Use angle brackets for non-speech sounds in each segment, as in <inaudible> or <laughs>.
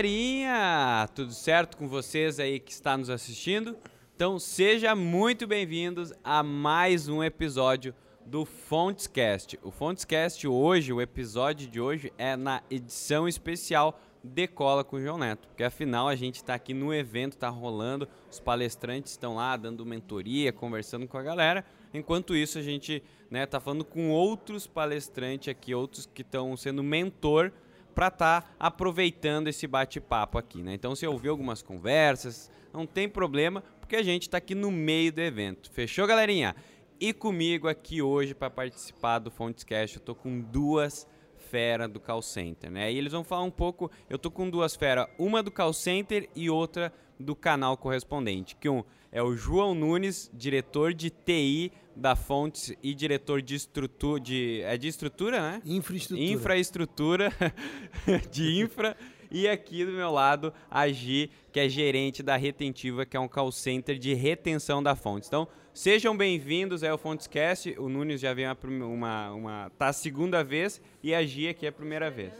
galerinha! Tudo certo com vocês aí que está nos assistindo? Então, seja muito bem-vindos a mais um episódio do Fontescast. O Fontescast hoje, o episódio de hoje é na edição especial Decola com o João Neto, porque afinal a gente está aqui no evento, está rolando, os palestrantes estão lá dando mentoria, conversando com a galera. Enquanto isso, a gente né, tá falando com outros palestrantes aqui, outros que estão sendo mentor para estar tá aproveitando esse bate-papo aqui, né? Então, se ouvir algumas conversas, não tem problema, porque a gente está aqui no meio do evento. Fechou, galerinha? E comigo aqui hoje para participar do Fontescast, eu tô com duas fera do call center, né? E eles vão falar um pouco, eu tô com duas feras, uma do call center e outra do canal correspondente, que um é o João Nunes, diretor de TI da Fontes e diretor de estrutura de é de estrutura, né? Infraestrutura. Infraestrutura <laughs> de infra e aqui do meu lado a Gi, que é gerente da Retentiva, que é um call center de retenção da Fontes. Então, sejam bem-vindos ao Fontescast. O Nunes já veio uma, uma, uma tá a segunda vez e a Gi aqui é a primeira vez.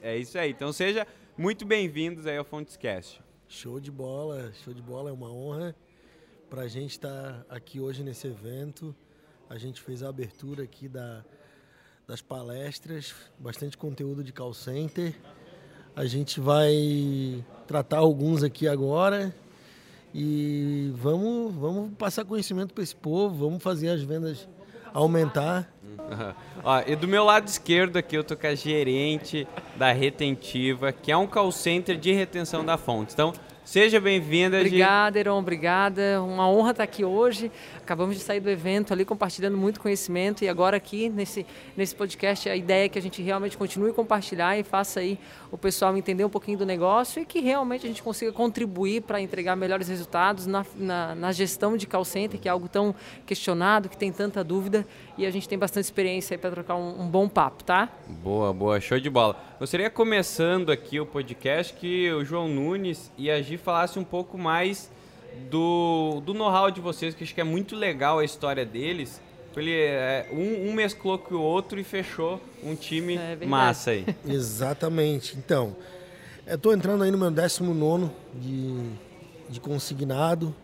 É isso aí. Então, seja muito bem-vindos ao Fontescast. Show de bola, show de bola, é uma honra para a gente estar tá aqui hoje nesse evento. A gente fez a abertura aqui da, das palestras, bastante conteúdo de call center. A gente vai tratar alguns aqui agora e vamos, vamos passar conhecimento para esse povo, vamos fazer as vendas aumentar. <laughs> Ó, e do meu lado esquerdo aqui eu tô com a gerente da Retentiva, que é um call center de retenção da fonte. Então, Seja bem-vinda. Obrigada, Heron, obrigada. Uma honra estar aqui hoje. Acabamos de sair do evento ali compartilhando muito conhecimento e agora aqui nesse, nesse podcast a ideia é que a gente realmente continue a compartilhar e faça aí o pessoal entender um pouquinho do negócio e que realmente a gente consiga contribuir para entregar melhores resultados na, na, na, gestão de call center, que é algo tão questionado, que tem tanta dúvida e a gente tem bastante experiência aí para trocar um, um bom papo, tá? Boa, boa, show de bola. Gostaria começando aqui o podcast que o João Nunes e a Gi falasse um pouco mais do, do know-how de vocês, que acho que é muito legal a história deles. Ele, é, um, um, mesclou com o outro e fechou um time é massa aí. <laughs> Exatamente. Então, eu estou entrando aí no meu 19 de, de consignado,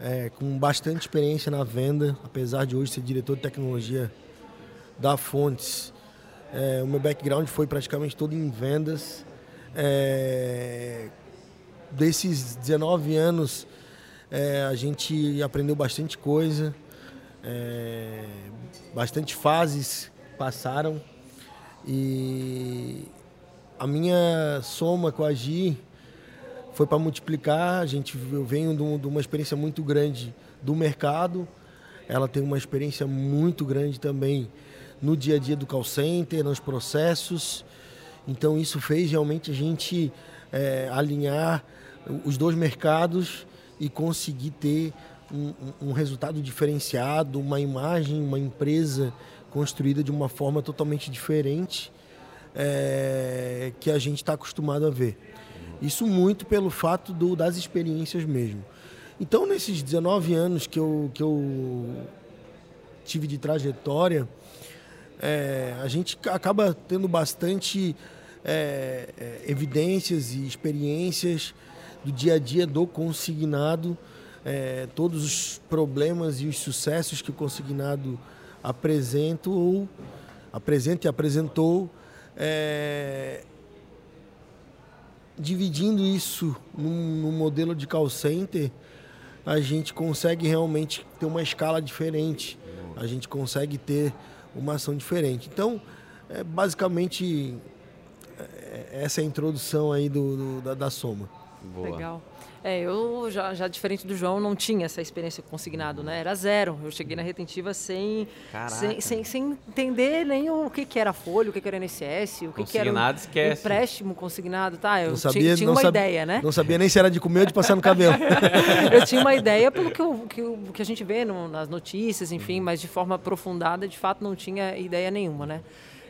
é, com bastante experiência na venda, apesar de hoje ser diretor de tecnologia da Fontes. É, o meu background foi praticamente todo em vendas. É, desses 19 anos, é, a gente aprendeu bastante coisa, é, bastante fases passaram e a minha soma com a Gi foi para multiplicar. A gente eu venho de, uma experiência muito grande do mercado, ela tem uma experiência muito grande também no dia a dia do call center, nos processos. Então isso fez realmente a gente é, alinhar os dois mercados e conseguir ter um, um, resultado diferenciado, uma imagem, uma empresa construída de uma forma totalmente diferente é, que a gente está acostumado a ver. Isso muito pelo fato do, das experiências mesmo. Então, nesses 19 anos que eu, que eu tive de trajetória, é, a gente acaba tendo bastante é, evidências e experiências do dia a dia do consignado, é, todos os problemas e os sucessos que o consignado apresenta ou apresenta e apresentou, é, dividindo isso num, num modelo de call center, a gente consegue realmente ter uma escala diferente, a gente consegue ter uma ação diferente. Então, é, basicamente, é, essa é a introdução aí do, do da, da, soma. Boa. Legal. É, eu já, já diferente do João não tinha essa experiência consignado, né? Era zero. Eu cheguei na retentiva sem, sem, sem, sem, entender nem o que, que era folha, o que, que era NSS, o que, que era um esquece. empréstimo consignado, tá? Eu sabia, tinha, uma sabia, ideia, né? Não sabia nem se era de comer ou de passar no cabelo. <laughs> eu tinha uma ideia pelo que, eu, que, que a gente vê no, nas notícias, enfim, mas de forma aprofundada, de fato, não tinha ideia nenhuma, né?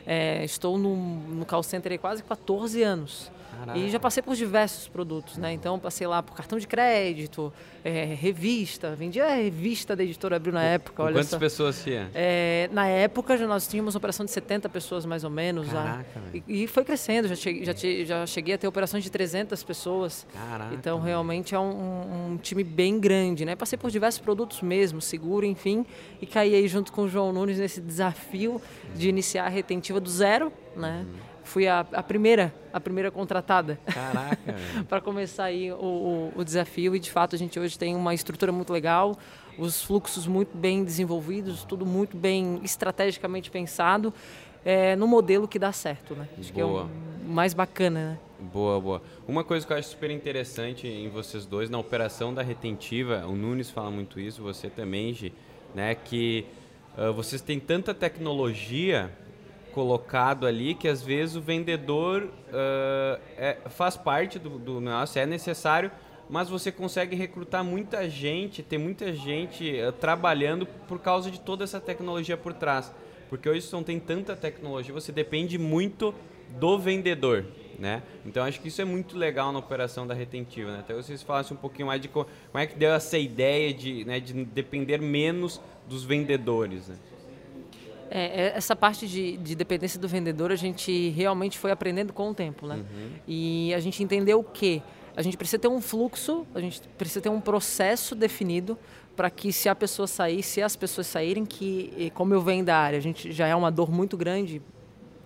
É, estou no, no call center há quase 14 anos. Caraca. E já passei por diversos produtos, né? Então passei lá por cartão de crédito, é, revista, vendia a revista da editora Abril na época. Olha quantas pessoas tinha? É, na época já nós tínhamos uma operação de 70 pessoas mais ou menos. Caraca, e, e, foi crescendo, já cheguei, já, já cheguei a ter operações de 300 pessoas. Caraca. Então realmente é um, um, time bem grande, né? Passei por diversos produtos mesmo, seguro, enfim, e caí aí junto com o João Nunes nesse desafio de iniciar a retentiva do zero, né? Uhum fui a, a, primeira a primeira contratada. Caraca, <laughs> para começar aí o, o, o, desafio. E de fato a gente hoje tem uma estrutura muito legal os fluxos muito bem desenvolvidos tudo muito bem estrategicamente pensado é, no modelo que dá certo né? Acho boa. que é o mais bacana né? Boa boa. Uma coisa que eu acho super interessante em vocês dois na operação da retentiva o Nunes fala muito isso você também Gi, né? Que uh, vocês têm tanta tecnologia colocado ali que às vezes o vendedor uh, é, faz parte do, do negócio, é necessário, mas você consegue recrutar muita gente, ter muita gente uh, trabalhando por causa de toda essa tecnologia por trás. Porque hoje não tem tanta tecnologia, você depende muito do vendedor, né? Então acho que isso é muito legal na operação da retentiva, né? Até vocês falassem um pouquinho mais de como, como é que deu essa ideia de, né, de depender menos dos vendedores, né? É, é, essa parte de, de, dependência do vendedor a gente realmente foi aprendendo com o tempo, né? Uhum. E a gente entendeu que a gente precisa ter um fluxo, a gente precisa ter um processo definido para que se a pessoa sair, se as pessoas saírem, que como eu venho da área, a gente já é uma dor muito grande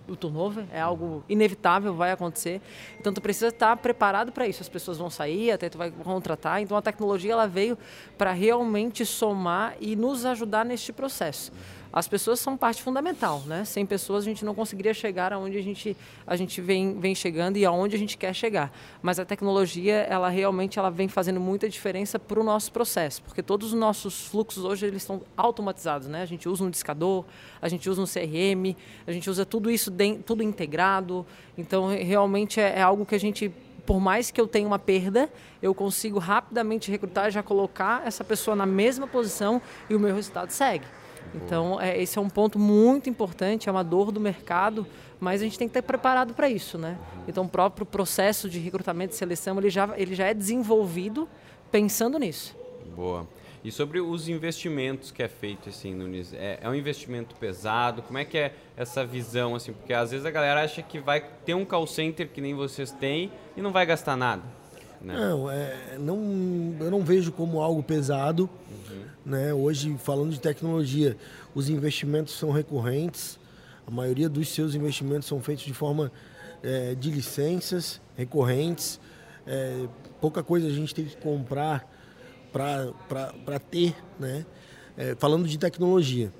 o turnover, é algo inevitável, vai acontecer. Então tu precisa estar preparado para isso. As pessoas vão sair, até tu vai contratar. Então a tecnologia ela veio para realmente somar e nos ajudar neste processo as pessoas são parte fundamental, né? Sem pessoas a gente não conseguiria chegar aonde a gente, a gente vem, vem chegando e aonde a gente quer chegar. Mas a tecnologia, ela realmente ela vem fazendo muita diferença para o nosso processo, porque todos os nossos fluxos hoje eles estão automatizados, né? A gente usa um discador, a gente usa um CRM, a gente usa tudo isso tudo integrado. Então realmente é, é algo que a gente por mais que eu tenha uma perda, eu consigo rapidamente recrutar, já colocar essa pessoa na mesma posição e o meu resultado segue. Então, é, esse é um ponto muito importante, é uma dor do mercado, mas a gente tem que estar preparado para isso, né? Então, o próprio processo de recrutamento e seleção, ele já, ele já é desenvolvido pensando nisso. Boa. E sobre os investimentos que é feito, assim, Nunes, é, é um investimento pesado? Como é que é essa visão, assim? Porque às vezes a galera acha que vai ter um call center que nem vocês têm e não vai gastar nada. Né? Não, é, não, eu não vejo como algo pesado. Uhum. Né? Hoje, falando de tecnologia, os investimentos são recorrentes. A maioria dos seus investimentos são feitos de forma é, de licenças recorrentes. É, pouca coisa a gente tem que comprar para ter, né? É, falando de tecnologia.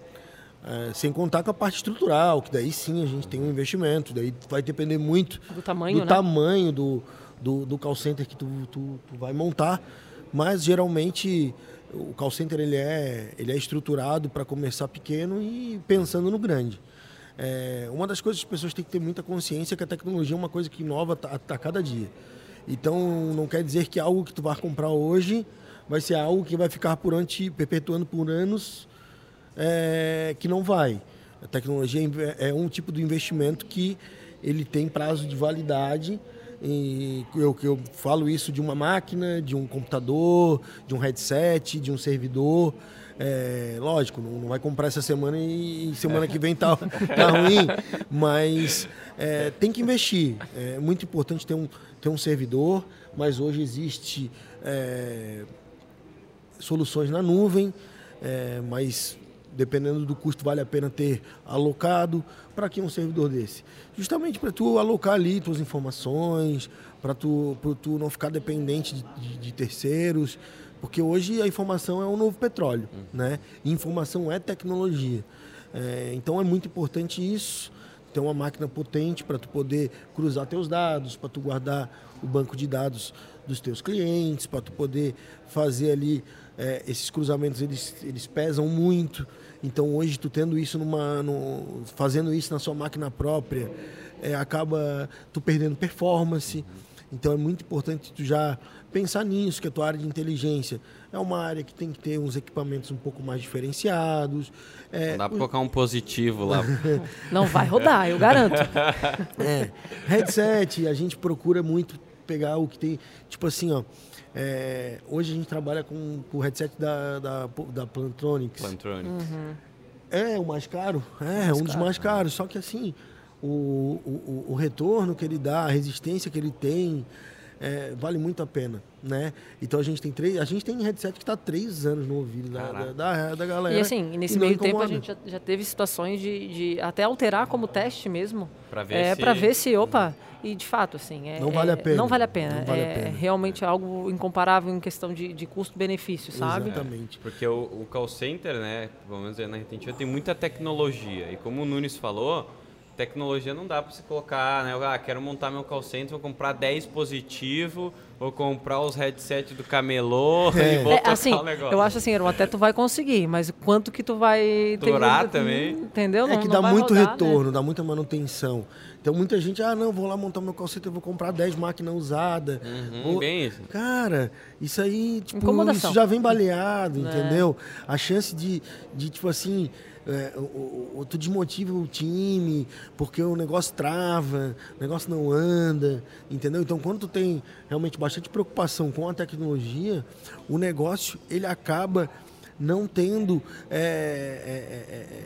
É, sem contar com a parte estrutural, que daí sim a gente tem um investimento, daí vai depender muito do tamanho, do, né? tamanho do, do, do call center que tu, tu, tu, vai montar, mas geralmente o call center ele é, ele é estruturado para começar pequeno e pensando no grande. É, uma das coisas que as pessoas têm que ter muita consciência é que a tecnologia é uma coisa que inova a, a cada dia. Então não quer dizer que algo que tu vai comprar hoje vai ser algo que vai ficar por antes, perpetuando por anos, é, que não vai. A tecnologia é, é um tipo de investimento que ele tem prazo de validade e eu, eu falo isso de uma máquina, de um computador, de um headset, de um servidor. É, lógico, não, não, vai comprar essa semana e, e semana que vem tá, tá ruim, mas é, tem que investir. É muito importante ter um, ter um servidor, mas hoje existe é, soluções na nuvem, é, mas dependendo do custo, vale a pena ter alocado. Para que um servidor desse? Justamente para tu alocar ali tuas informações, para tu, tu não ficar dependente de, de, de, terceiros, porque hoje a informação é um novo petróleo, uhum. né? E informação é tecnologia. É, então é muito importante isso, ter uma máquina potente para tu poder cruzar teus dados, para tu guardar o banco de dados dos teus clientes, para tu poder fazer ali é, esses cruzamentos, eles, eles pesam muito. Então hoje tu tendo isso numa, no, fazendo isso na sua máquina própria, é, acaba tu perdendo performance. Então é muito importante tu já pensar nisso, que a tua área de inteligência é uma área que tem que ter uns equipamentos um pouco mais diferenciados. É, Não dá pra colocar um positivo lá. Não vai rodar, eu garanto. <laughs> É, headset, a gente procura muito pegar o que tem. Tipo assim, ó. é, hoje a gente trabalha com, com o headset da, da, da Plantronics. Plantronics. É o mais caro? É, um dos mais caros. Só que assim, o, o- o retorno que ele dá, a resistência que ele tem, é, vale muito a pena, né? Então a gente tem três. A gente tem headset que está três anos no ouvido da, da, da, da galera. E assim, nesse e meio tempo a gente já, já teve situações de, de até alterar como teste mesmo. Pra ver é, se- ver se, opa, e de fato, assim. É, Não vale é- a pena. Não vale a pena. Não vale a é pena. realmente algo incomparável em questão de, de custo-benefício, sabe? Exatamente. Porque o, o call center, né, pelo menos na retentiva, tem muita tecnologia. E como o Nunes falou, tecnologia não dá para você colocar, né? Ah, quero montar meu call center, vou comprar 10 positivo, vou comprar os headsets do camelô <laughs> e vou É, tocar assim, o negócio. eu acho assim, Aaron, até tu vai conseguir, mas quanto que tu vai... ter Durar muito- também. Entendeu? É Não- que não dá muito rodar, né? retorno, dá muita manutenção. Então muita gente, ah, não, vou lá montar meu calcete, eu vou comprar 10 máquinas usadas. Uhum, Vou- bem isso. Cara, isso aí, tipo, isso já vem baleado, É. entendeu? A chance de, de tipo assim, é, o, o- o- tu desmotiva o time, porque o negócio trava, o negócio não anda, entendeu? Então, quando tu tem realmente bastante preocupação com a tecnologia, o negócio, ele acaba não tendo... é, é, é, é,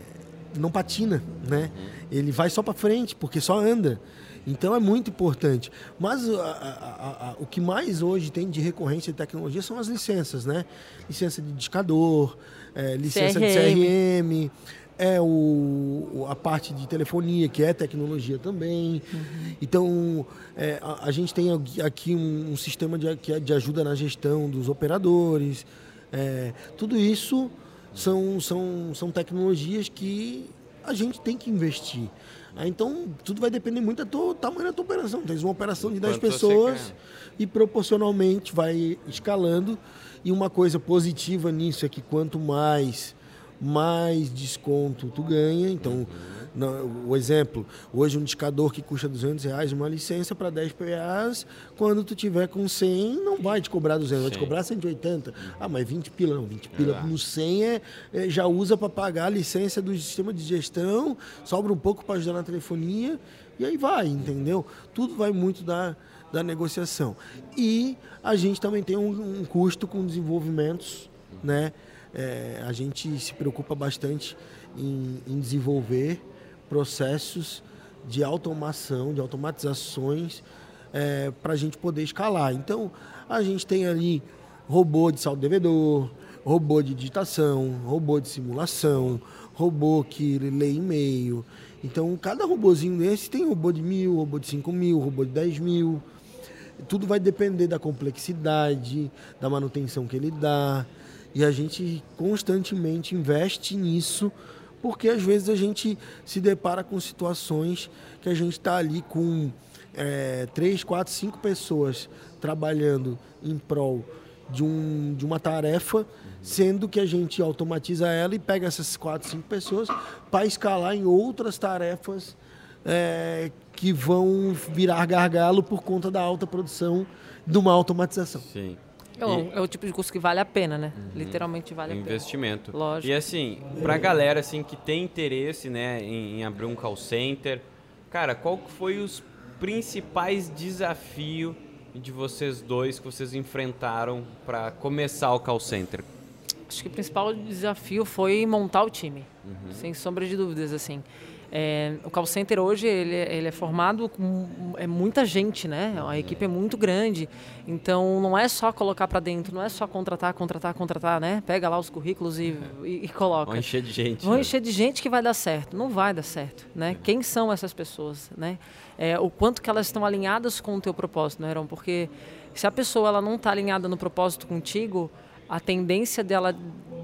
não patina, né? Ele vai só para frente, porque só anda. Então é muito importante. Mas a- a- a- a- o que mais hoje tem de recorrência de tecnologia são as licenças, né? Licença de discador, é, licença de CRM, é o, a parte de telefonia, que é tecnologia também. Então, é, a, a gente tem aqui- um, um sistema de, é de ajuda na gestão dos operadores. É, tudo isso são, são, são tecnologias que a gente tem que investir. Ah, Então, tudo vai depender muito do tua- tamanho da tua operação. Tens uma operação de 10 Quanto você pessoas e proporcionalmente vai escalando. E uma coisa positiva nisso é que quanto mais mais desconto tu ganha. Então, na- o exemplo, hoje um discador que custa 200 reais, uma licença para 10 PAs, quando tu tiver com 100, não vai te cobrar 200, vai te Sim. cobrar 180. Ah, mas 20 pila não, 20 pila Exato. no 100 é, é, já usa para pagar a licença do sistema de gestão, sobra um pouco para ajudar na telefonia, e aí vai, entendeu? Tudo vai muito da, da negociação. E a gente também tem um, um custo com desenvolvimentos, né? É, a gente se preocupa bastante em, em desenvolver processos de automação, de automatizações para a gente poder escalar. Então, a gente tem ali robô de saldo devedor, robô de digitação, robô de simulação, robô que lê e-mail. Então, cada robozinho desse tem robô de mil, robô de cinco mil, robô de dez mil. Tudo vai depender da complexidade, da manutenção que ele dá. E a gente constantemente investe nisso, porque às vezes a gente se depara com situações que a gente está ali com é, três, quatro, cinco pessoas trabalhando em prol de, um, de uma tarefa, sendo que a gente automatiza ela e pega essas quatro, cinco pessoas para escalar em outras tarefas é, que vão virar gargalo por conta da alta produção de uma automatização. Sim. É o, é o tipo de custo que vale a pena, né? Literalmente vale a pena. investimento. Lógico. E assim, pra galera assim que tem interesse, né, em, em abrir um call center, cara, qual que foi os principais desafios de vocês dois que vocês enfrentaram para começar o call center? Acho que o principal desafio foi montar o time, Uhum. sem sombra de dúvidas, assim. É, o call center hoje ele, é- ele é formado com é muita gente, né? A equipe é muito grande, então não é só colocar para dentro, não é só contratar, contratar, contratar, né? Pega lá os currículos e, e, e coloca. Vão encher de gente. Vão né? encher de gente que vai dar certo. Não vai dar certo, né? Quem são essas pessoas, né? É, o quanto que elas estão alinhadas com o teu propósito, né, Aaron? Porque se a pessoa ela não está alinhada no propósito contigo, a tendência dela,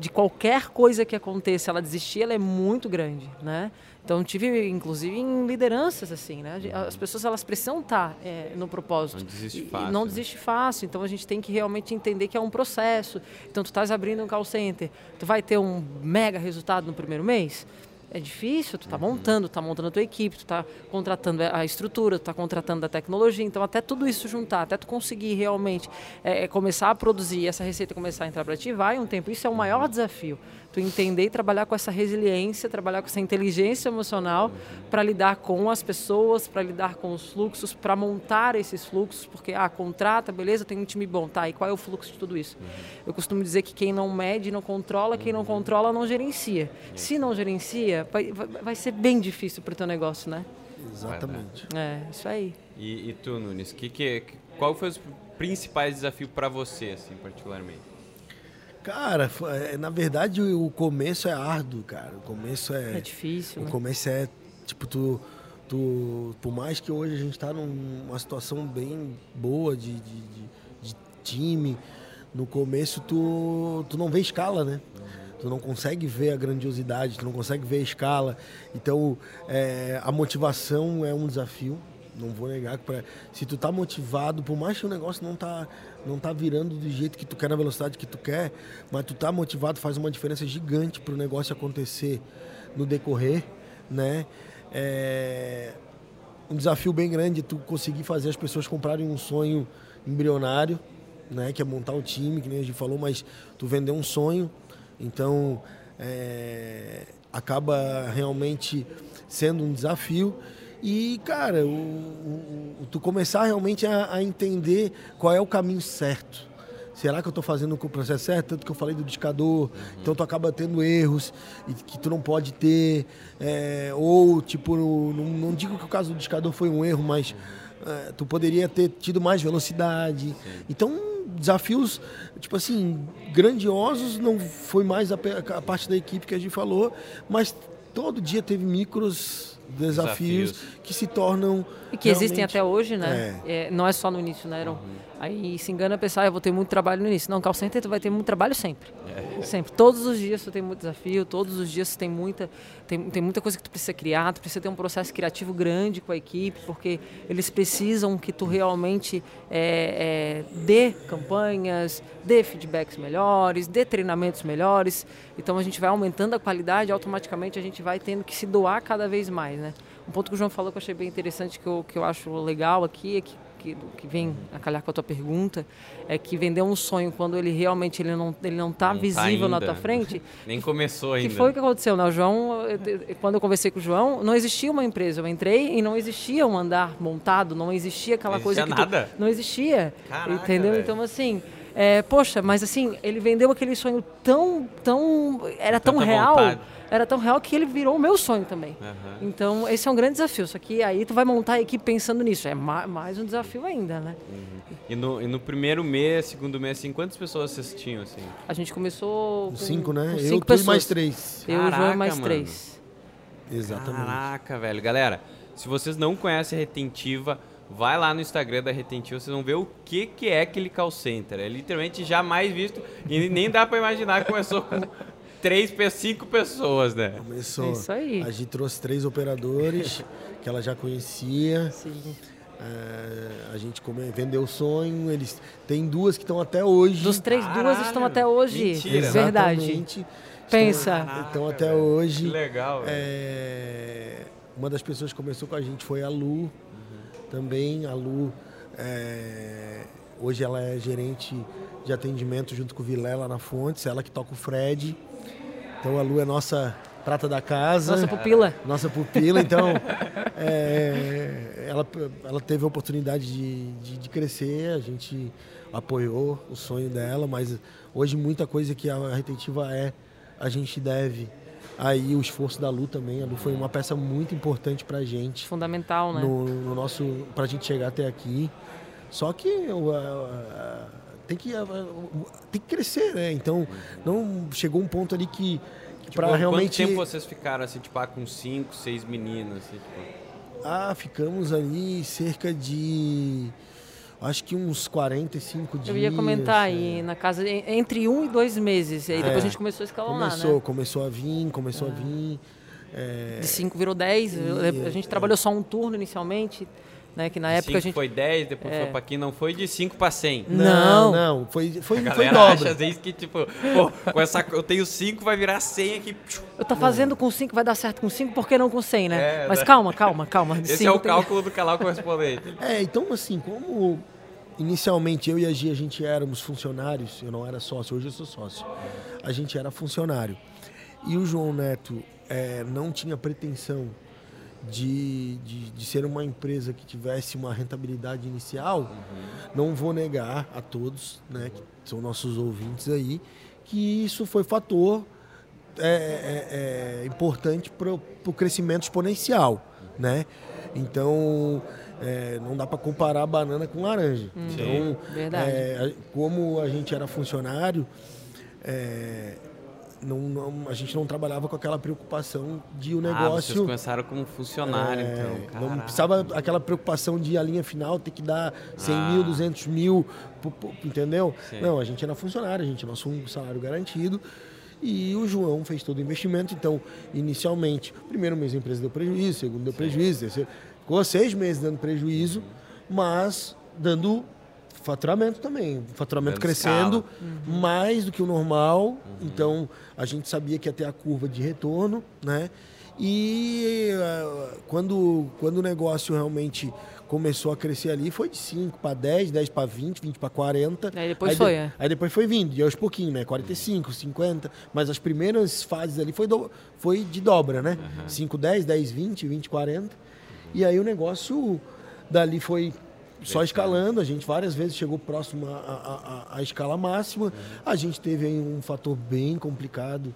de qualquer coisa que aconteça, ela desistir, ela é muito grande, né? Então, tive, inclusive, em lideranças, assim, né? As pessoas, elas precisam estar é, no propósito. Não desiste E- e fácil, não né? desiste fácil. Então, a gente tem que realmente entender que é um processo. Então, tu estás abrindo um call center, tu vai ter um mega resultado no primeiro mês? É difícil, tu tá montando, tá montando a tua equipe, tu tá contratando a estrutura, tu tá contratando a tecnologia, então até tudo isso juntar, até tu conseguir realmente é, começar a produzir essa receita começar a entrar para ti, vai um tempo. Isso é o maior desafio tu entender e trabalhar com essa resiliência, trabalhar com essa inteligência emocional para lidar com as pessoas, para lidar com os fluxos, para montar esses fluxos, porque ah, contrata, beleza, tem um time bom, tá? E qual é o fluxo de tudo isso? Uhum. Eu costumo dizer que quem não mede não controla, quem não uhum. controla não gerencia. Se não gerencia, vai, vai ser bem difícil para o teu negócio, né? Exatamente. É, isso aí. E, e tu, Nunes, que, que, qual foi os principais desafios para você, assim, particularmente? Cara, é, na verdade o começo é árduo, cara. O começo é. É difícil. O né? começo é, tipo, tu, tu. Por mais que hoje a gente tá numa situação bem boa de, de, de, de time, no começo tu, tu não vê escala, né? Tu não consegue ver a grandiosidade, tu não consegue ver a escala. Então, é, a motivação é um desafio. Não vou negar que pra, se tu tá motivado, por mais que o negócio não tá não tá virando do jeito que tu quer, na velocidade que tu quer, mas tu tá motivado, faz uma diferença gigante para o negócio acontecer no decorrer, né? É um desafio bem grande tu conseguir fazer as pessoas comprarem um sonho embrionário, né? Que é montar o time, que nem a gente falou, mas tu vender um sonho, então é, acaba realmente sendo um desafio e, cara, o, o, tu começar realmente a, a, entender qual é o caminho certo. Será que eu estou fazendo o processo certo? Tanto que eu falei do discador, uhum. então tu acaba tendo erros que tu não pode ter. É, ou, tipo, não, não, digo que o caso do discador foi um erro, mas é, tu poderia ter tido mais velocidade. Então, desafios, tipo assim, grandiosos, não foi mais a, a parte da equipe que a gente falou, mas todo dia teve micros desafios, desafios, que se tornam. E que existem até hoje, né? É. É, não é só no início, né, Aaron? Uhum. Aí se engana pensar, ah, eu vou ter muito trabalho no início. Não, call center tu vai ter muito trabalho sempre. É. Sempre. Todos os dias tu tem muito desafio, todos os dias tu tem muita, tem, tem muita coisa que tu precisa criar, tu precisa ter um processo criativo grande com a equipe, porque eles precisam que tu realmente é, é, dê campanhas, dê feedbacks melhores, dê treinamentos melhores. Então a gente vai aumentando a qualidade, automaticamente a gente vai tendo que se doar cada vez mais, né? Um ponto que o João falou que eu achei bem interessante, que eu, que eu acho legal aqui, é que, que, que vem a calhar com a tua pergunta, é que vender um sonho quando ele realmente ele não ele não está visível tá na tua frente. <laughs> Nem começou ainda. Que foi o que aconteceu, né? O João, quando eu conversei com o João, não existia uma empresa. Eu entrei e não existia um andar montado, não existia aquela não coisa existia que nada. Não existia. Caraca, entendeu? Véio. Então assim, é, poxa, mas assim, ele vendeu aquele sonho tão, tão, era tão real. Vontade era tão real que ele virou o meu sonho também. Uhum. Então, esse é um grande desafio. Só que aí tu vai montar a equipe pensando nisso. É mais um desafio ainda, né? Uhum. E, no, e no primeiro mês, segundo mês, assim, quantas pessoas assistiam, assim? A gente começou com, cinco, né? Com cinco eu, pessoas. mais três. Eu, Caraca, João mais mano. três. Exatamente. Caraca, velho. Galera, se vocês não conhecem a Retentiva, vai lá no Instagram da Retentiva, vocês vão ver o que, que é aquele call center. É literalmente jamais visto e nem dá para imaginar que começou com três, cinco pessoas, né? Começou. Isso aí. A gente trouxe três operadores <laughs> que ela já conhecia. Sim. É, a gente come, vendeu o sonho, eles tem duas que estão até hoje. Dos três, Caralho, duas estão até hoje. Mentira. Verdade. Pensa. Estão, estão até velho. hoje. Que legal. É, uma das pessoas que começou com a gente foi a Lu. Também a Lu. É, hoje ela é gerente de atendimento junto com o Vilela na Fontes, ela que toca o Fred. Então a Lu é nossa prata da casa. Nossa pupila. Nossa pupila. Então é, ela, ela teve a oportunidade de, de, de, crescer, a gente apoiou o sonho dela, mas hoje muita coisa que a retentiva é, a gente deve aí o esforço da Lu também. A Lu foi uma peça muito importante pra gente. Fundamental, né? No, no nosso, pra gente chegar até aqui. Só que uh, uh, tem que, uh, tem que crescer, né? Então, não chegou um ponto ali que, tipo, para realmente... Quanto tempo vocês ficaram, assim, tipo, ah, com cinco, seis meninas? Assim, tipo... Ah, ficamos ali cerca de... Acho que uns 45 dias. Eu ia comentar aí, é. na casa, entre um e dois meses. E aí depois é, a gente começou a escalonar, começou, né? Começou a vir, começou a vir. É, de 5 virou 10. A gente trabalhou só um turno inicialmente né? Que na De época a gente foi 10, depois É. foi pra 15, não foi de 5 pra 100. Não. não, foi, foi, A foi galera dobra. acha às vezes que, tipo, pô, com essa, eu tenho 5, vai virar 100 aqui. Eu tô fazendo com 5, vai dar certo com 5, por que não com 100, né? É, Mas né? calma, calma, calma. Esse Cinco é o tem- cálculo do canal correspondente. É, então assim, como inicialmente eu e a Gia, a gente éramos funcionários, eu não era sócio, hoje eu sou sócio. A gente era funcionário. E o João Neto é, não tinha pretensão de, de, de ser uma empresa que tivesse uma rentabilidade inicial, não vou negar a todos, né, que são nossos ouvintes aí, que isso foi fator é, é, é, importante para o crescimento exponencial, né? Então é, não dá para comparar banana com laranja. Então, verdade. é, como a gente era funcionário, é, não, não- a gente não trabalhava com aquela preocupação de o Ah, vocês negócio começaram como funcionário, é, então. não precisava aquela preocupação de a linha final ter que dar 100 Ah. mil, 200 mil, entendeu? Sim. Não, a gente era funcionário, a gente nosso um salário garantido. E o João fez todo o investimento. Então, inicialmente, primeiro mês a empresa deu prejuízo, segundo deu prejuízo, terceiro. Ficou seis meses dando prejuízo, mas dando faturamento também. Faturamento Dando crescendo Uhum. mais do que o normal. Uhum. Então, a gente sabia que ia ter a curva de retorno, né? E eh, quando, quando o negócio realmente começou a crescer ali, foi de 5 para 10, 10 para 20, 20 para 40. Aí depois de- foi, é. Aí depois foi vindo, e aos pouquinhos, né? 45, 50. Mas as primeiras fases ali foi, do- foi de dobra, né? 5, 10, 10, 20, 20, 40. E aí o negócio dali foi só escalando. A gente várias vezes chegou próximo à, à- à- à escala máxima. A gente teve aí um fator bem complicado,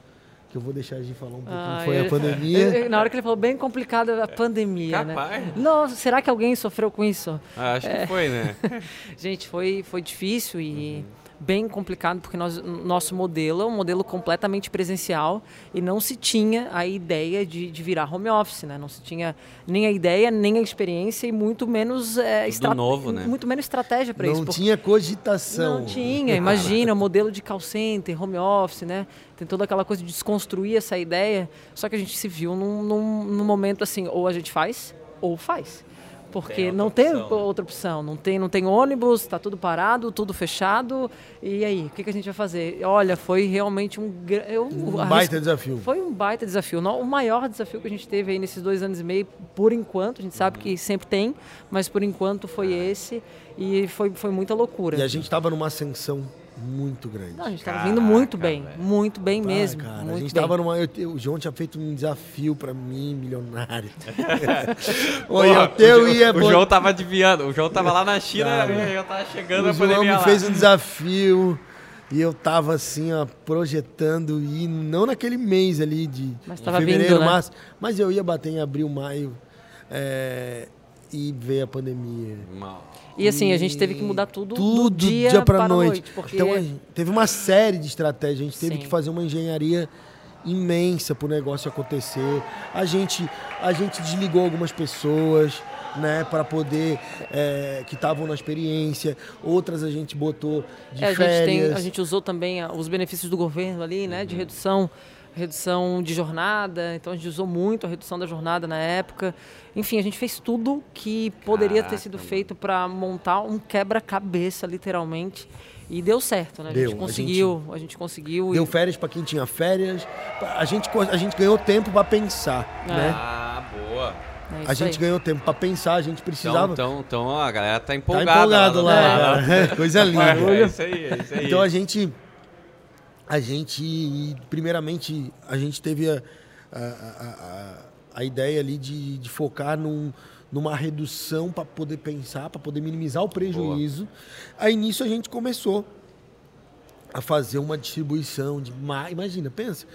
que eu vou deixar de falar um pouquinho, Ah, foi eu- a pandemia. eu- eu- na hora que ele falou bem complicado a pandemia, Capaz. né? Nossa, será que alguém sofreu com isso? Ah, acho É. que foi, né? <laughs> Gente, foi, foi difícil e bem complicado porque nós, nosso modelo é um modelo completamente presencial e não se tinha a ideia de, de virar home office, né? Não se tinha nem a ideia, nem a experiência e muito menos é, Tudo novo, né? muito menos estratégia para isso. Não tinha cogitação. não tinha, imagina, o modelo de call center, home office, né? Tem toda aquela coisa de desconstruir essa ideia. Só que a gente se viu num, num, num momento assim, ou a gente faz, ou faz. Porque Tem não tem opção, né? outra opção. Não tem, não tem ônibus, está tudo parado, tudo fechado. E aí, o que, que a gente vai fazer? Olha, foi realmente um... Eu, Um arrisco- baita desafio. Foi um baita desafio. Não- O maior desafio que a gente teve aí nesses dois anos e meio, por enquanto, a gente sabe que sempre tem, mas por enquanto foi esse. E foi, foi muita loucura. E a gente estava numa ascensão muito grande. Não, a gente estava Caraca, vindo muito bem, velho. muito bem mesmo. cara, muito a gente bem. tava numa. eu- eu- o João tinha feito um desafio pra mim, milionário. <laughs> Pô, Oi, eu, o eu João- ia. O João tava adivinhando. O João tava lá na China, Cara, né, já tava chegando o João pandemia me lá. fez um desafio e eu tava assim, ó, projetando e não naquele mês ali de Mas tava fevereiro, vindo, né? março, mas eu ia bater em abril, maio é, e veio a pandemia. Mal. E assim, a gente teve que mudar tudo, tudo do dia, dia pra para a noite. noite. porque Então a gente teve uma série de estratégias, a gente teve Sim. que fazer uma engenharia imensa para o negócio acontecer. A gente, a gente desligou algumas pessoas, né, para poder é, que estavam na experiência. Outras a gente botou de É, a, gente tem, férias. a gente usou também ah, os benefícios do governo ali, né? De redução, redução de jornada. Então a gente usou muito a redução da jornada na época. Enfim, a gente fez tudo que poderia ter Caraca, sido mano. feito para montar um quebra-cabeça, literalmente. E deu certo, né? A Deu, gente a conseguiu, a gente, conseguiu. Deu e- férias para quem tinha férias. A gente, a gente ganhou tempo para pensar, É. né? Ah, boa. é A gente aí. ganhou tempo para pensar, a gente Então, precisava. então, então ó, a galera tá tá empolgada. empolgado lá, lá, cara. <laughs> Coisa linda. É isso aí, é isso aí. Então a gente, a gente, primeiramente, a gente teve a, a, a, a- ideia ali de, de focar num, numa redução para poder pensar, para poder minimizar o prejuízo. Aí nisso a gente começou a fazer uma distribuição de. Imagina, pensa.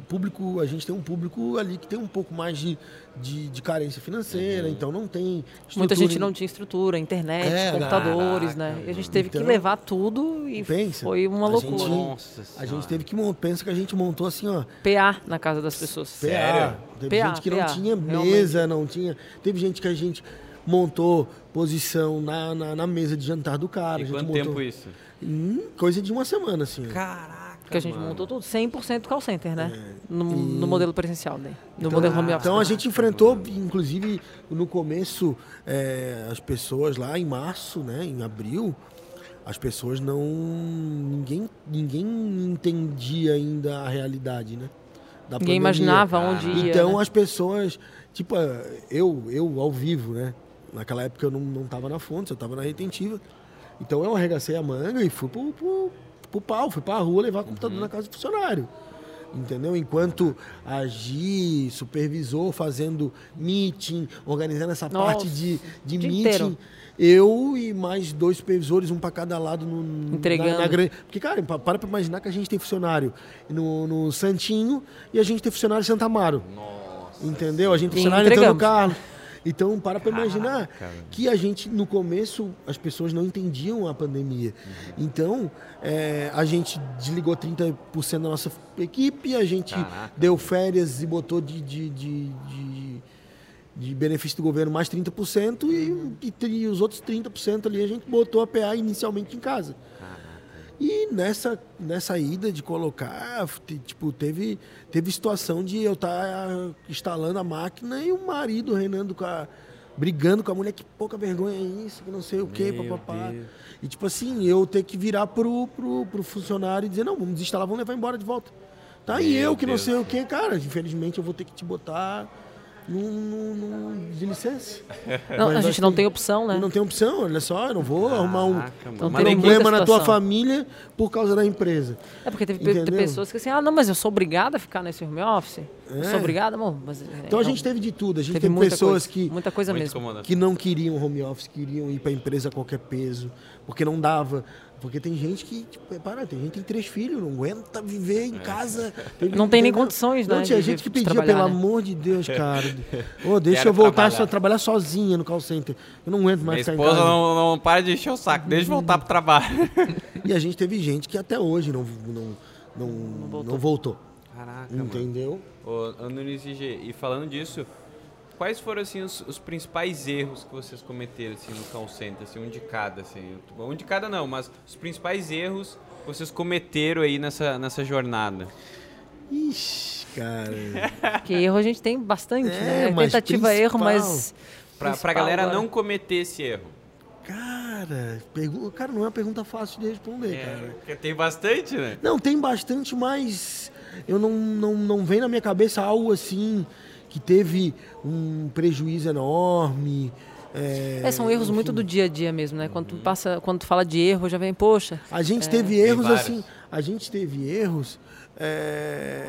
O público, a gente tem um público ali que tem um pouco mais de, de, de carência financeira, então não tem. Muita gente em- não tinha estrutura, internet, É, computadores, caraca, né? E a gente teve Então, que levar tudo e pensa, foi uma a loucura. gente- Nossa A gente teve que montar, pensa que a gente montou assim, ó, PA na casa das pessoas. Sério? PA. Teve PA, gente que não PA, tinha realmente. mesa, não tinha. Teve gente que a gente montou posição na, na, na mesa de jantar do cara. E a gente quanto montou tempo isso? Hum, coisa de uma semana, assim. Caraca. Porque a gente montou tudo 100% call center, né? No, E- no modelo presencial, né? No Então, modelo home office. Então a gente enfrentou, inclusive no começo, é, as pessoas lá em março, né, em abril, as pessoas não. Ninguém, ninguém entendia ainda a realidade, né? Da Ninguém pandemia. imaginava onde ia. Então né? as pessoas, tipo, eu, eu ao vivo, né? Naquela época eu não, não tava na fonte, eu tava na retentiva. Então eu arregacei a manga e fui pro, pro, pro pau, fui pra rua levar computador na casa do funcionário. Entendeu? Enquanto agi, supervisor, fazendo meeting, organizando essa Nossa, parte de, de meeting, inteiro. eu e mais dois supervisores, um para cada lado no, Entregando. Na, na grande. Porque, cara, pa- para pra imaginar que a gente tem funcionário no, no Santinho e a gente tem funcionário em Santa Amaro. Nossa. Entendeu? A gente tem funcionário em Antônio. Carlos. Então, para para imaginar que a gente, no começo, as pessoas não entendiam a pandemia. Então, é, a gente desligou 30% da nossa equipe, a gente Caraca. deu férias e botou de, de, de, de, de benefício do governo mais 30% e, e, tri- e os outros 30% ali a gente botou a PA inicialmente em casa. E nessa, nessa ida de colocar, tipo, teve, teve situação de eu estar instalando a máquina e o marido reinando com a. brigando com a mulher, que pouca vergonha é isso, que não sei o quê, Meu papapá. Deus. E tipo assim, eu ter que virar pro, pro, pro funcionário e dizer, não, vamos desinstalar, vamos levar embora de volta. Tá, e Meu eu que não Deus sei do o que, cara, infelizmente eu vou ter que te botar num, num, num- de licença. <laughs> Não, Mas a gente não tem- tem opção, né? Não tem opção, olha só, eu não vou arrumar um, Caraca, mano. Então um problema na tua família por causa da empresa. É porque teve Entendeu? pessoas que assim, ah, não, mas eu sou obrigada a ficar nesse home office. Eu É. sou obrigada, bom, mas... Então a não. gente teve de tudo. A gente Teve teve, pessoas coisa, que, Muita coisa mesmo. que não queriam home office, queriam ir para a empresa a qualquer peso, porque não dava. Porque tem gente que, tipo, para, tem gente que tem três filhos, não aguenta viver em casa. <laughs> Não tem nem condições, Não, né, tinha de- gente que pedia, pelo né? amor de Deus, cara. <laughs> Ô, deixa Quero eu voltar trabalhar. a trabalhar sozinha no call center. Eu não aguento mais Minha em esposa casa. não, não para de encher o saco, deixa eu voltar pro trabalho. <laughs> E a gente teve gente que até hoje não, não, não, não voltou. voltou. Caraca. Entendeu? Ô, ô, Nunes e falando disso, quais foram assim os, os principais erros que vocês cometeram assim no call center, assim, um de cada, assim, um de cada não, mas os principais erros que vocês cometeram aí nessa, nessa jornada? Ixi, cara. <laughs> Porque erro a gente tem bastante, É, né? Tentativa, erro, mas... Pra, pra galera agora. não cometer esse erro. Cara, pergu- cara, não é uma pergunta fácil de responder, É, cara. porque tem bastante, né? Não, tem bastante, mas eu não, não, não vem na minha cabeça algo assim que teve um prejuízo enorme. É, É, são erros enfim. muito do dia a dia mesmo, né? Quando tu passa, quando tu fala de erro, já vem, poxa, A gente teve Tem erros assim. A gente teve erros é,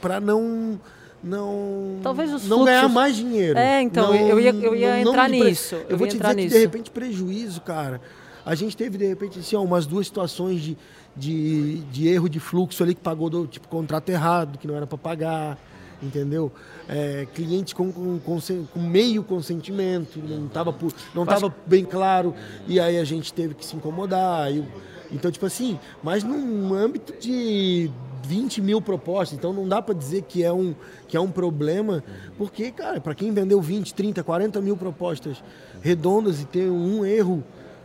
para não não Talvez os não ganhar mais dinheiro. É, então, eu ia- eu ia entrar de pre- nisso, eu Eu vou te dizer que nisso. de repente prejuízo, cara. A gente teve de repente assim, ó, umas duas situações de, de, de erro de fluxo ali que pagou do tipo contrato errado, que não era para pagar. Entendeu? É, cliente com, com, com meio consentimento, não estava não tava bem claro, e aí a gente teve que se incomodar. e então, tipo assim, mas num âmbito de 20 mil propostas, então não dá para dizer que é um, que é um problema, porque, cara, para quem vendeu 20, 30, 40 mil propostas redondas e ter um erro,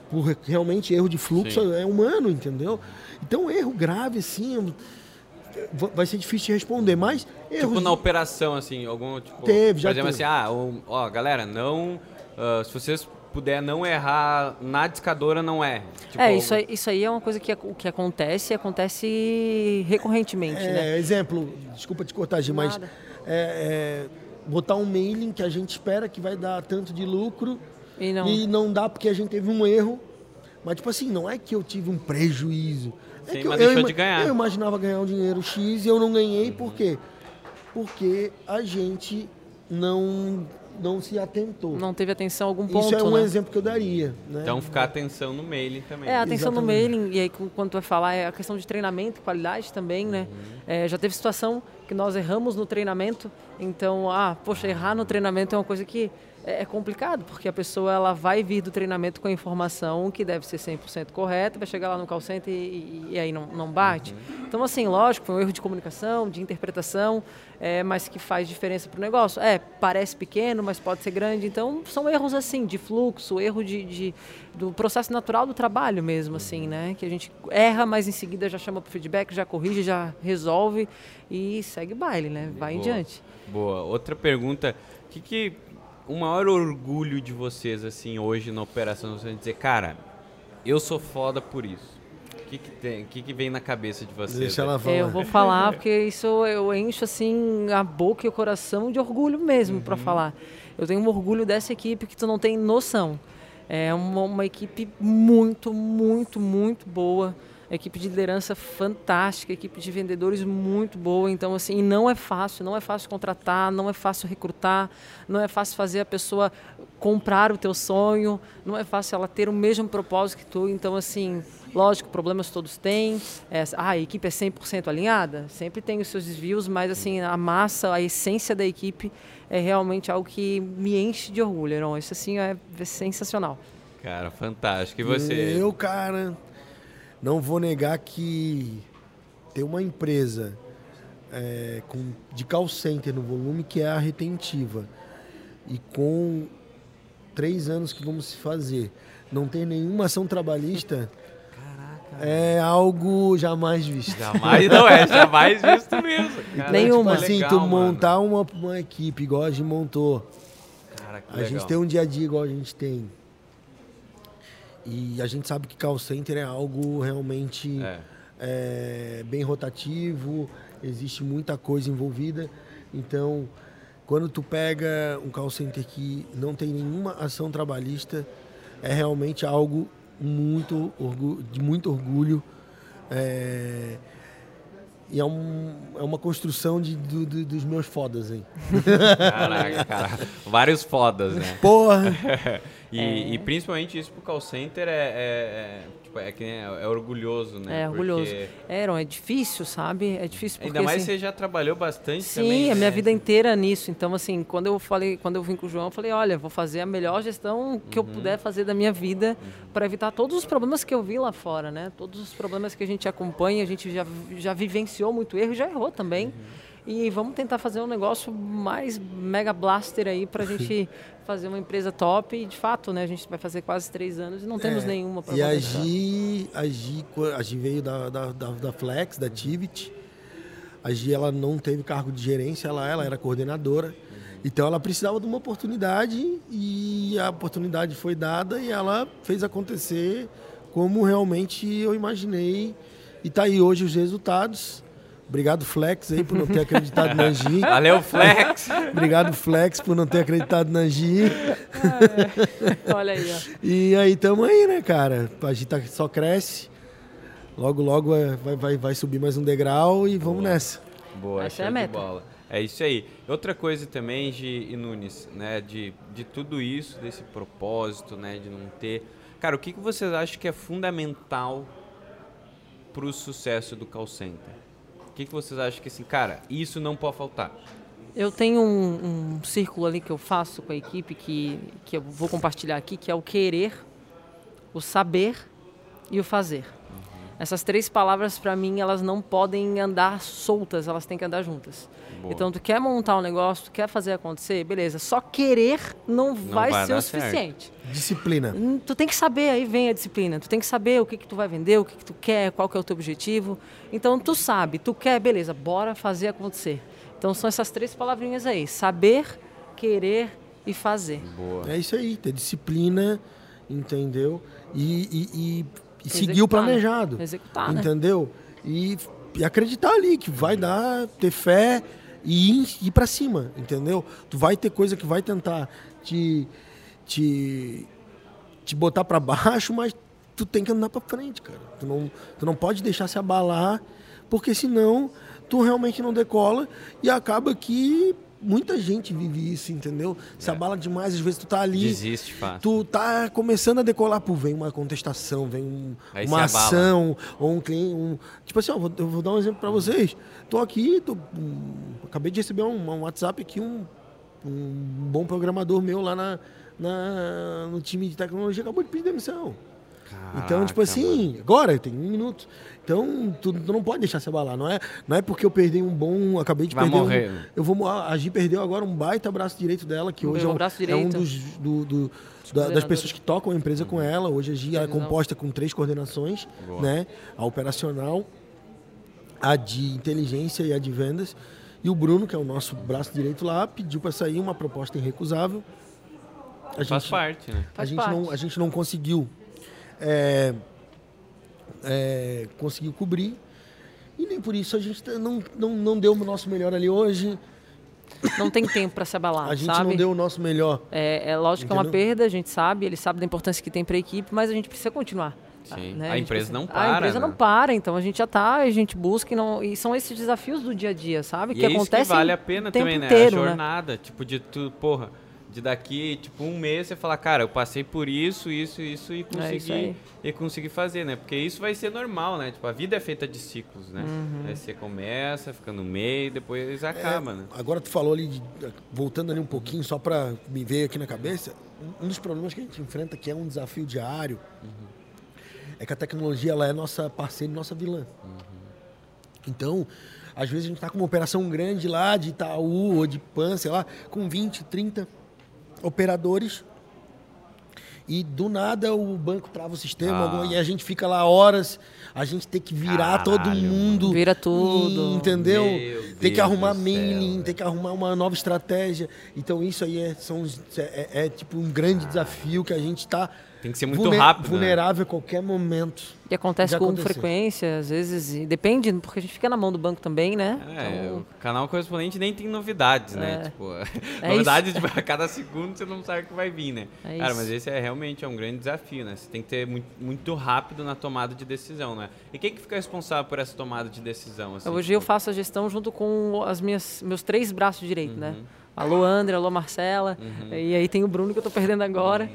por realmente erro de fluxo, Sim. é humano, entendeu? Então, erro grave, assim, vai ser difícil de responder, mas erros... Tipo na operação, assim, algum tipo. Teve, já Por exemplo, teve. assim, ah, o- ó, galera, não. ah, se vocês puder não errar na discadora, não erre. Tipo, é, isso aí, isso aí é uma coisa que, ac- que acontece e acontece recorrentemente, É, né? exemplo, desculpa te cortar, Gi, mas é, é, botar um mailing que a gente espera que vai dar tanto de lucro E não. e não dá porque a gente teve um erro. Mas, tipo assim, não é que eu tive um prejuízo. É Sim, que mas eu, deixou ima- de ganhar. Eu imaginava ganhar um dinheiro X e eu não ganhei, por quê? Porque a gente não, não se atentou. Não teve atenção a algum ponto, Isso é um né? exemplo que eu daria. Né? Então ficar atenção no mailing também. É, atenção no Exatamente. mailing, e aí quando tu vai falar, é a questão de treinamento, qualidade também, né? É, já teve situação que nós erramos no treinamento, então, ah, poxa, errar no treinamento é uma coisa que é, é complicado, porque a pessoa ela vai vir do treinamento com a informação que deve ser 100% correta, vai chegar lá no call center e, e- e aí não, não bate. Então, assim, lógico, foi um erro de comunicação, de interpretação, é, mas que faz diferença para o negócio. É, parece pequeno, mas pode ser grande. Então, são erros assim, de fluxo, erro de, de do processo natural do trabalho mesmo, assim, né? Que a gente erra, mas em seguida já chama para feedback, já corrige, já resolve e segue o baile, né? Vai Boa. em diante. Boa. Outra pergunta, o que, que o maior orgulho de vocês, assim, hoje na operação, você dizer, cara, eu sou foda por isso. O que, que tem? O que, que vem na cabeça de vocês? Deixa ela É, falar. eu vou falar <laughs> porque isso eu encho assim a boca e o coração de orgulho mesmo para falar. Eu tenho um orgulho dessa equipe que tu não tem noção. É uma, uma equipe muito, muito, muito boa. Equipe de liderança fantástica, equipe de vendedores muito boa. Então, assim, não é fácil, não é fácil contratar, não é fácil recrutar, não é fácil fazer a pessoa comprar o teu sonho, não é fácil ela ter o mesmo propósito que tu. Então, assim, lógico, problemas todos têm. É, ah, a equipe é 100% alinhada? Sempre tem os seus desvios, mas, assim, a massa, a essência da equipe é realmente algo que me enche de orgulho, Heron. Isso, assim, é sensacional. Cara, fantástico. E você? Eu, cara, não vou negar que ter uma empresa é, com, de call center no volume que é a retentiva e com três anos que vamos se fazer, não ter nenhuma ação trabalhista é algo jamais visto. Jamais, não é, jamais visto mesmo. Cara, Nenhuma. tipo, Assim, legal, tu montar uma, uma equipe igual a gente montou, Cara, que a legal. gente tem um dia a dia igual a gente tem. E a gente sabe que call center é algo realmente É. é, bem rotativo, existe muita coisa envolvida. Então, quando tu pega um call center que não tem nenhuma ação trabalhista, é realmente algo muito de muito orgulho. É, e é, um- é uma construção de, do- do- dos meus fodas, hein? Caraca, cara. Vários fodas, né? Porra! <laughs> E, e principalmente isso pro call center é, é, é, tipo, é, nem- é orgulhoso, né? É, orgulhoso. Porque É, Heron, é difícil, sabe? É difícil porque, ainda mais assim, você já trabalhou bastante Sim, também. a minha né? vida inteira nisso. Então, assim, quando eu falei, quando eu vim com o João, eu falei, olha, vou fazer a melhor gestão que eu Uhum. puder fazer da minha vida para evitar todos os problemas que eu vi lá fora, né? Todos os problemas que a gente acompanha, a gente já, já vivenciou muito erro e já errou também. Uhum. E vamos tentar fazer um negócio mais mega blaster aí pra gente fazer uma empresa top. E de fato, né? A gente vai fazer quase três anos e não temos É, nenhuma para E a Gi, a Gi, a Gi veio da, da, da, da Flex, da Tivit. A Gi, ela não teve cargo de gerência, ela, ela era coordenadora. Então, ela precisava de uma oportunidade e a oportunidade foi dada e ela fez acontecer como realmente eu imaginei. E tá aí hoje os resultados. Obrigado, Flex, aí, por não ter acreditado na Gi. <laughs> Valeu, Flex! <laughs> Obrigado, Flex, por não ter acreditado na Gi. Olha aí, ó. <laughs> E aí tamo aí, né, cara? A gente tá, só cresce. Logo, logo é, vai, vai, vai subir mais um degrau e vamos nessa. Boa, Essa é a de meta. bola. É isso aí. Outra coisa também, Gi e Nunes, né, de, de tudo isso, desse propósito, né, de não ter... Cara, o que, que vocês acham que é fundamental para o sucesso do call center? O que, que vocês acham que, assim, cara, isso não pode faltar? Eu tenho um, um círculo ali que eu faço com a equipe que, que eu vou compartilhar aqui, que é o querer, o saber e o fazer. Essas três palavras, para mim, elas não podem andar soltas, elas têm que andar juntas. Boa. Então, tu quer montar um negócio, tu quer fazer acontecer, beleza. Só querer não, vai, vai ser o dar certo. suficiente. Disciplina. Tu tem que saber, aí vem a disciplina. Tu tem que saber o que, que tu vai vender, o que, que tu quer, qual que é o teu objetivo. Então, tu sabe, tu quer, beleza, bora fazer acontecer. Então, são essas três palavrinhas aí: saber, querer e fazer. Boa. É isso aí, ter disciplina, entendeu? E, e, e- e seguir o Executar, né? planejado. Executar, né? entendeu? E, e acreditar ali que vai dar, ter fé e ir, ir para cima, entendeu? Tu vai ter coisa que vai tentar te, te, te botar para baixo, mas tu tem que andar para frente, cara. Tu não, tu não pode deixar se abalar, porque senão tu realmente não decola e acaba que muita gente vive isso, entendeu? Se abala demais, às vezes tu tá ali Desiste fácil. tu tá começando a decolar, pô, vem uma contestação, vem um- uma ação, ou um cliente, um, tipo assim, ó, vou- eu vou dar um exemplo para vocês. Tô aqui, tô, um, acabei de receber um, um WhatsApp aqui, um, um bom programador meu lá na, na- no time de tecnologia acabou de pedir demissão. Então, tipo assim, agora tenho um minuto. Então, tu, tu não pode deixar se abalar. Não é, não é porque eu perdi um bom. Acabei de Vai perder. um- morrer. eu vou. A Gi perdeu agora um baita braço direito dela, que hoje é um, é um dos, do- do- da- das pessoas que tocam a empresa com ela. Hoje a Gi é composta com três coordenações, Boa. né? A operacional, a de inteligência e a de vendas. E o Bruno, que é o nosso braço direito lá, pediu para sair uma proposta irrecusável. A Faz parte, né? a Faz gente, parte. não, a gente não conseguiu é, é, conseguiu cobrir e nem por isso a gente tá- não, não, não deu o nosso melhor ali hoje Não tem tempo para se abalar, a gente sabe? não deu o nosso melhor É, é lógico que é uma perda, a gente sabe, ele sabe da importância que tem para a equipe, mas a gente precisa continuar. Sim. né? A gente empresa precisa- não A para, empresa né? não para, então a gente já tá, a gente busca e, não, e são esses desafios do dia a dia, sabe? E que é isso que vale a pena o tempo também, né? inteiro, a né? jornada, tipo, de tu, porra, de daqui, tipo, um mês você falar, cara, eu passei por isso, isso, isso e É isso consegui, aí. e consegui fazer, né? Porque isso vai ser normal, né? Tipo, a vida é feita de ciclos, né? Uhum. Aí você começa, fica no meio, depois acaba, né? agora tu falou ali de- voltando ali um pouquinho só para me ver aqui na cabeça um dos problemas que a gente enfrenta que é um desafio diário é que a tecnologia ela é nossa parceira e nossa vilã então às vezes a gente está com uma operação grande lá de Itaú ou de Pan, sei lá, com 20, 30 operadores e do nada o banco trava o sistema Ah. e a gente fica lá horas, a gente tem que virar todo Caralho, mundo. Vira tudo. Entendeu? Meu tem que arrumar mailing, céu, tem que arrumar uma nova estratégia. Então isso aí é, são, é, é- é tipo um grande desafio que a gente está Tem que ser muito rápido, né? vulnerável a qualquer momento. E acontece com aconteceu. frequência, às vezes, e depende, porque a gente fica na mão do banco também, né? É, Então, o canal correspondente nem tem novidades, né? É. Tipo, É <laughs> novidades tipo, a cada segundo você não sabe o que vai vir, né? É Cara, isso. mas esse é realmente é um grande desafio, né? Você tem que ter muito, muito rápido na tomada de decisão, né? E quem que fica responsável por essa tomada de decisão? Assim, Hoje tipo, eu faço a gestão junto com as minhas, meus três braços direitos, né? Uhum. Alô, André, alô, Marcela. E aí tem o Bruno que eu tô perdendo agora. Uhum.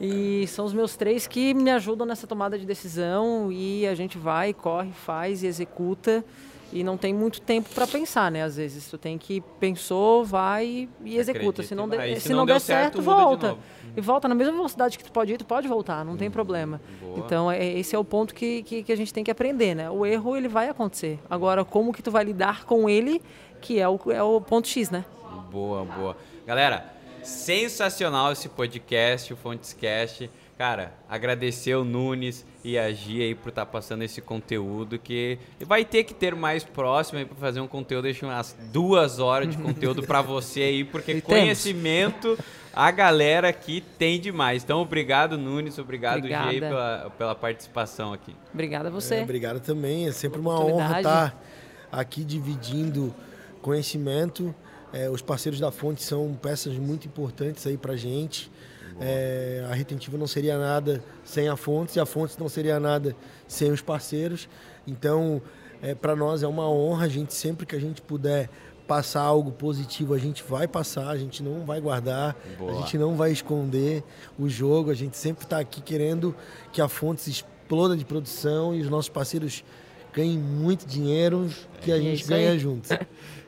E são os meus três que me ajudam nessa tomada de decisão e a gente vai, corre, faz e executa. E não tem muito tempo para pensar, né? Às vezes tu tem que pensou, vai e executa. Se não, de- se Se não, não der certo, certo, volta. E volta na mesma velocidade que tu pode ir, tu pode voltar, não tem problema. boa. Então é, esse é o ponto que, que, que a gente tem que aprender, né? O erro ele vai acontecer. Agora como que tu vai lidar com ele, que é o, é o ponto X, né? Boa, boa. Galera, sensacional esse podcast, o Fontescast. Cara, agradecer o Nunes e a Gia aí por estar passando esse conteúdo que vai ter que ter mais próximo aí para fazer um conteúdo, deixa umas duas horas de conteúdo para você aí, porque <laughs> E temos. conhecimento a galera aqui tem demais. Então, obrigado Nunes, obrigado Gia Obrigada. pela, pela participação aqui. Obrigada a você. É, obrigado também. É sempre uma honra estar aqui dividindo conhecimento. É, os parceiros da Fonte são peças muito importantes aí pra gente. É, a Retentiva não seria nada sem a Fontes e a Fontes não seria nada sem os parceiros. Então, é, para nós é uma honra. A gente sempre que a gente puder passar algo positivo, a gente vai passar. A gente não vai guardar. Boa. A gente não vai esconder o jogo. A gente sempre está aqui querendo que a Fontes exploda de produção e os nossos parceiros ganhem muito dinheiro, que a É gente isso ganha aí. juntos. <laughs>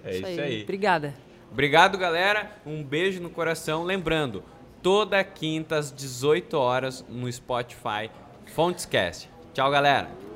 É isso aí. Obrigada. Obrigado, galera. Um beijo no coração. Lembrando, toda quinta às 18 horas no Spotify Fontescast. Tchau, galera.